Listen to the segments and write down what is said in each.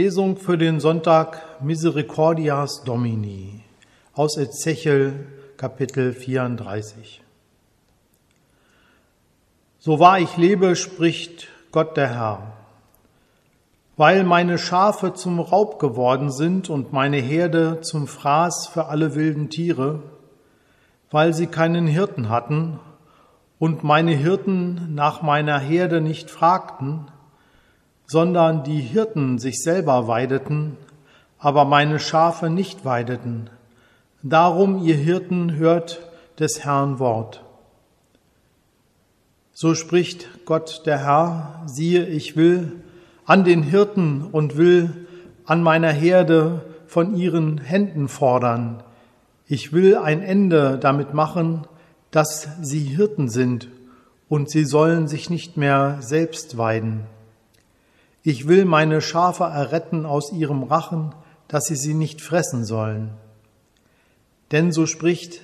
Lesung für den Sonntag Misericordias Domini aus Ezechiel Kapitel 34. So wahr ich lebe, spricht Gott der Herr, weil meine Schafe zum Raub geworden sind und meine Herde zum Fraß für alle wilden Tiere, weil sie keinen Hirten hatten und meine Hirten nach meiner Herde nicht fragten, sondern die Hirten sich selber weideten, aber meine Schafe nicht weideten. Darum, ihr Hirten, hört des Herrn Wort. So spricht Gott der Herr, siehe, ich will an den Hirten und will an meiner Herde von ihren Händen fordern. Ich will ein Ende damit machen, dass sie Hirten sind und sie sollen sich nicht mehr selbst weiden. Ich will meine Schafe erretten aus ihrem Rachen, dass sie sie nicht fressen sollen. Denn so spricht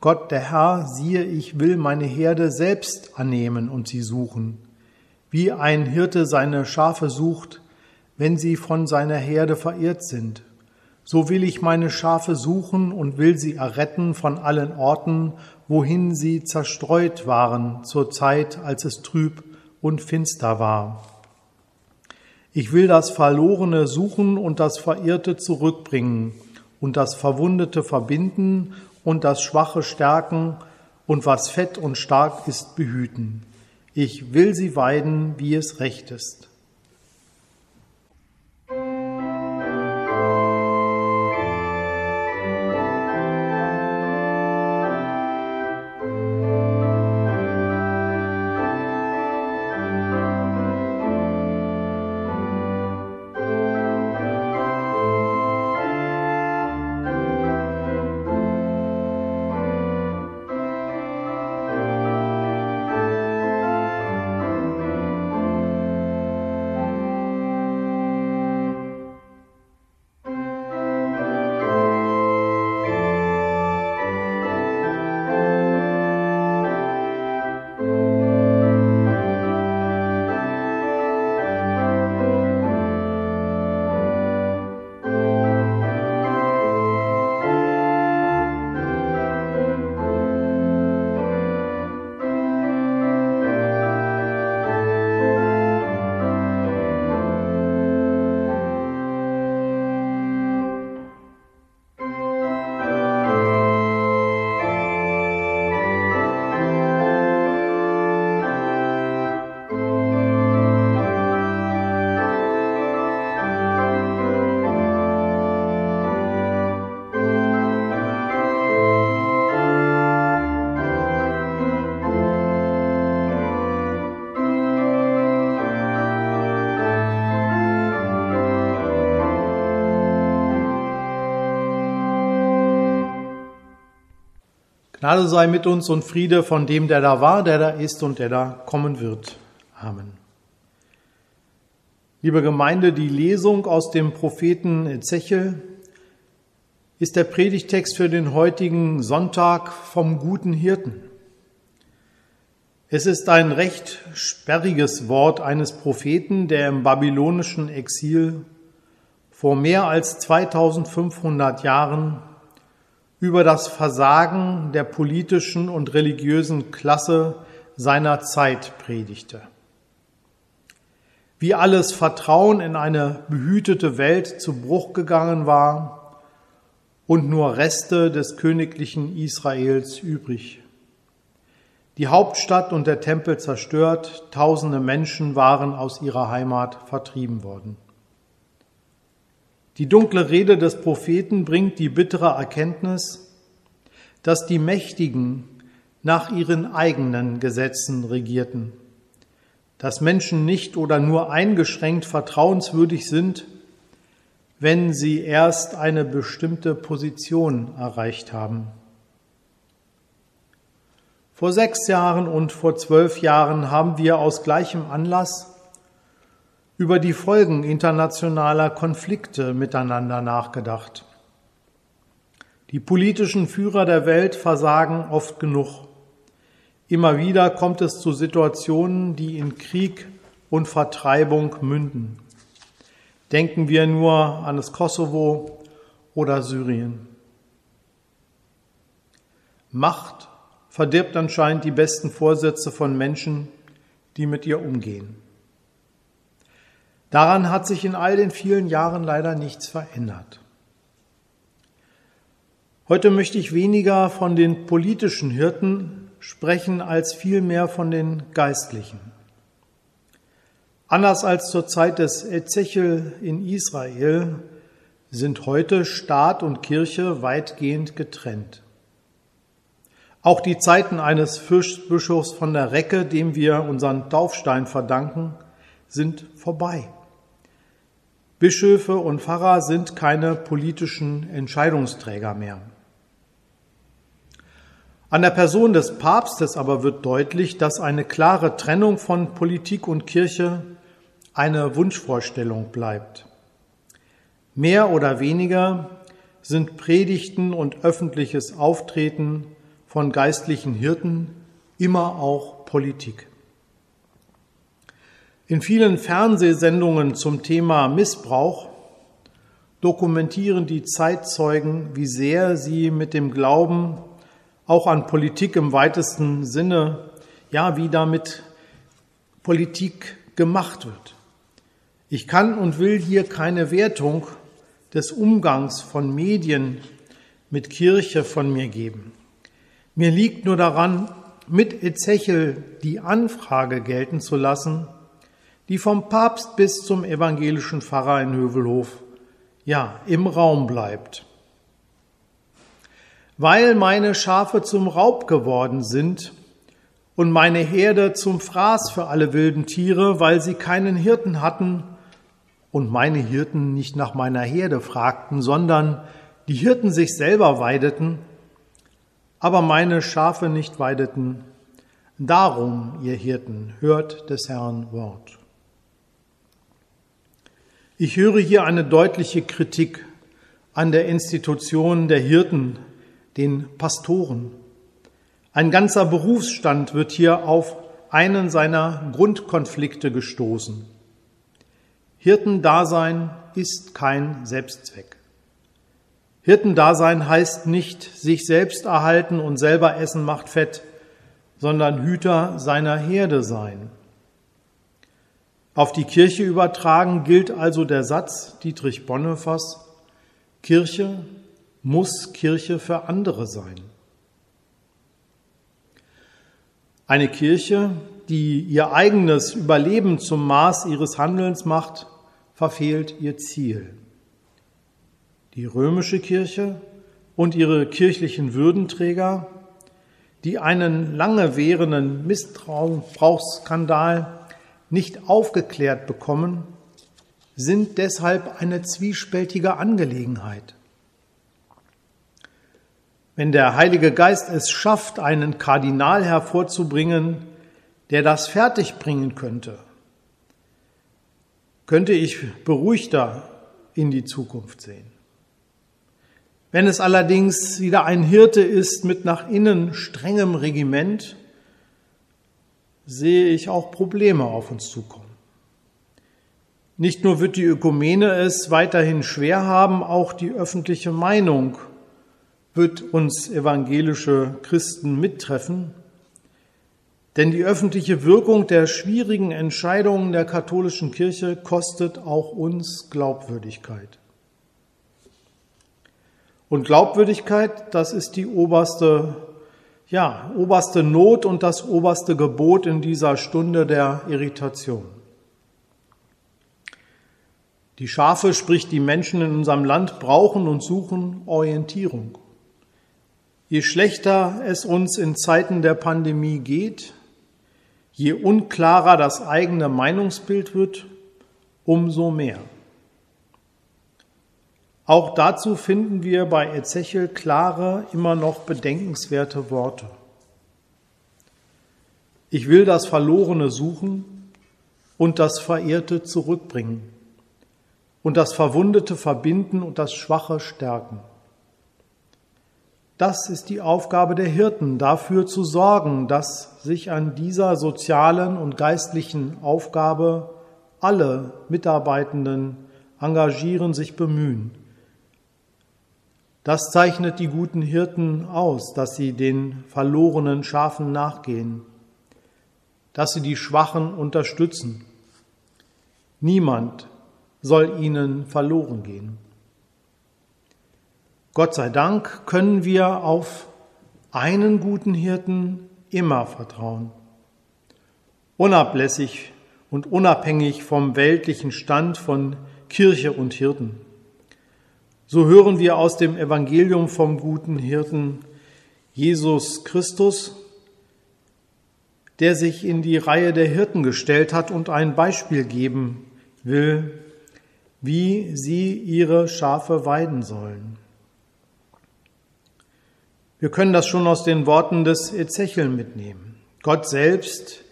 Gott der Herr, siehe, ich will meine Herde selbst annehmen und sie suchen, wie ein Hirte seine Schafe sucht, wenn sie von seiner Herde verirrt sind. So will ich meine Schafe suchen und will sie erretten von allen Orten, wohin sie zerstreut waren zur Zeit, als es trüb und finster war. Ich will das Verlorene suchen und das Verirrte zurückbringen und das Verwundete verbinden und das Schwache stärken und was fett und stark ist behüten. Ich will sie weiden, wie es recht ist. Gnade sei mit uns und Friede von dem, der da war, der da ist und der da kommen wird. Amen. Liebe Gemeinde, die Lesung aus dem Propheten Ezechiel ist der Predigtext für den heutigen Sonntag vom guten Hirten. Es ist ein recht sperriges Wort eines Propheten, der im babylonischen Exil vor mehr als 2500 Jahren über das Versagen der politischen und religiösen Klasse seiner Zeit predigte. Wie alles Vertrauen in eine behütete Welt zu Bruch gegangen war und nur Reste des königlichen Israels übrig. Die Hauptstadt und der Tempel zerstört, tausende Menschen waren aus ihrer Heimat vertrieben worden. Die dunkle Rede des Propheten bringt die bittere Erkenntnis, dass die Mächtigen nach ihren eigenen Gesetzen regierten, dass Menschen nicht oder nur eingeschränkt vertrauenswürdig sind, wenn sie erst eine bestimmte Position erreicht haben. Vor sechs Jahren und vor zwölf Jahren haben wir aus gleichem Anlass über die Folgen internationaler Konflikte miteinander nachgedacht. Die politischen Führer der Welt versagen oft genug. Immer wieder kommt es zu Situationen, die in Krieg und Vertreibung münden. Denken wir nur an das Kosovo oder Syrien. Macht verdirbt anscheinend die besten Vorsätze von Menschen, die mit ihr umgehen. Daran hat sich in all den vielen Jahren leider nichts verändert. Heute möchte ich weniger von den politischen Hirten sprechen als vielmehr von den Geistlichen. Anders als zur Zeit des Ezechiel in Israel sind heute Staat und Kirche weitgehend getrennt. Auch die Zeiten eines Fürstbischofs von der Recke, dem wir unseren Taufstein verdanken, sind vorbei. Bischöfe und Pfarrer sind keine politischen Entscheidungsträger mehr. An der Person des Papstes aber wird deutlich, dass eine klare Trennung von Politik und Kirche eine Wunschvorstellung bleibt. Mehr oder weniger sind Predigten und öffentliches Auftreten von geistlichen Hirten immer auch Politik. In vielen Fernsehsendungen zum Thema Missbrauch dokumentieren die Zeitzeugen, wie sehr sie mit dem Glauben auch an Politik im weitesten Sinne, ja, wie damit Politik gemacht wird. Ich kann und will hier keine Wertung des Umgangs von Medien mit Kirche von mir geben. Mir liegt nur daran, mit Ezechiel die Anfrage gelten zu lassen, die vom Papst bis zum evangelischen Pfarrer in Hövelhof ja im Raum bleibt. Weil meine Schafe zum Raub geworden sind und meine Herde zum Fraß für alle wilden Tiere, weil sie keinen Hirten hatten, und meine Hirten nicht nach meiner Herde fragten, sondern die Hirten sich selber weideten, aber meine Schafe nicht weideten. Darum, ihr Hirten, hört des Herrn Wort. Ich höre hier eine deutliche Kritik an der Institution der Hirten, den Pastoren. Ein ganzer Berufsstand wird hier auf einen seiner Grundkonflikte gestoßen. Hirtendasein ist kein Selbstzweck. Hirtendasein heißt nicht sich selbst erhalten und selber essen macht fett, sondern Hüter seiner Herde sein. Auf die Kirche übertragen gilt also der Satz Dietrich Bonhoeffers, Kirche muss Kirche für andere sein. Eine Kirche, die ihr eigenes Überleben zum Maß ihres Handelns macht, verfehlt ihr Ziel. Die römische Kirche und ihre kirchlichen Würdenträger, die einen lange währenden Missbrauchsskandal nicht aufgeklärt bekommen, sind deshalb eine zwiespältige Angelegenheit. Wenn der Heilige Geist es schafft, einen Kardinal hervorzubringen, der das fertigbringen könnte, könnte ich beruhigter in die Zukunft sehen. Wenn es allerdings wieder ein Hirte ist mit nach innen strengem Regiment, sehe ich auch Probleme auf uns zukommen. Nicht nur wird die Ökumene es weiterhin schwer haben, auch die öffentliche Meinung wird uns evangelische Christen mittreffen, denn die öffentliche Wirkung der schwierigen Entscheidungen der katholischen Kirche kostet auch uns Glaubwürdigkeit. Und Glaubwürdigkeit, das ist die oberste, ja, oberste Not und das oberste Gebot in dieser Stunde der Irritation. Die Schafe, sprich die Menschen in unserem Land, brauchen und suchen Orientierung. Je schlechter es uns in Zeiten der Pandemie geht, Je unklarer das eigene Meinungsbild wird, umso mehr. Auch dazu finden wir bei Ezechiel klare, immer noch bedenkenswerte Worte. Ich will das Verlorene suchen und das Verehrte zurückbringen und das Verwundete verbinden und das Schwache stärken. Das ist die Aufgabe der Hirten, dafür zu sorgen, dass sich an dieser sozialen und geistlichen Aufgabe alle Mitarbeitenden engagieren, sich bemühen. Das zeichnet die guten Hirten aus, dass sie den verlorenen Schafen nachgehen, dass sie die Schwachen unterstützen. Niemand soll ihnen verloren gehen. Gott sei Dank können wir auf einen guten Hirten immer vertrauen. Unablässig und unabhängig vom weltlichen Stand von Kirche und Hirten. So hören wir aus dem Evangelium vom guten Hirten Jesus Christus, der sich in die Reihe der Hirten gestellt hat und ein Beispiel geben will, wie sie ihre Schafe weiden sollen. Wir können das schon aus den Worten des Ezechiel mitnehmen. Gott selbst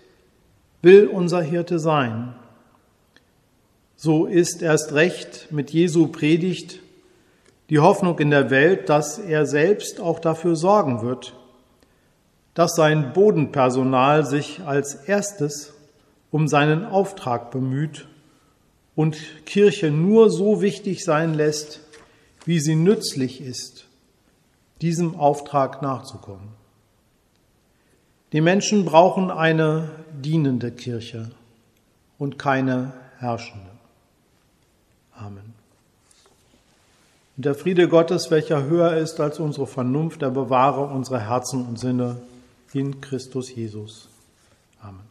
will unser Hirte sein. So ist erst recht mit Jesu Predigt die Hoffnung in der Welt, dass er selbst auch dafür sorgen wird, dass sein Bodenpersonal sich als erstes um seinen Auftrag bemüht und Kirche nur so wichtig sein lässt, wie sie nützlich ist, diesem Auftrag nachzukommen. Die Menschen brauchen eine dienende Kirche und keine herrschende. Amen. Und der Friede Gottes, welcher höher ist als unsere Vernunft, der bewahre unsere Herzen und Sinne in Christus Jesus. Amen.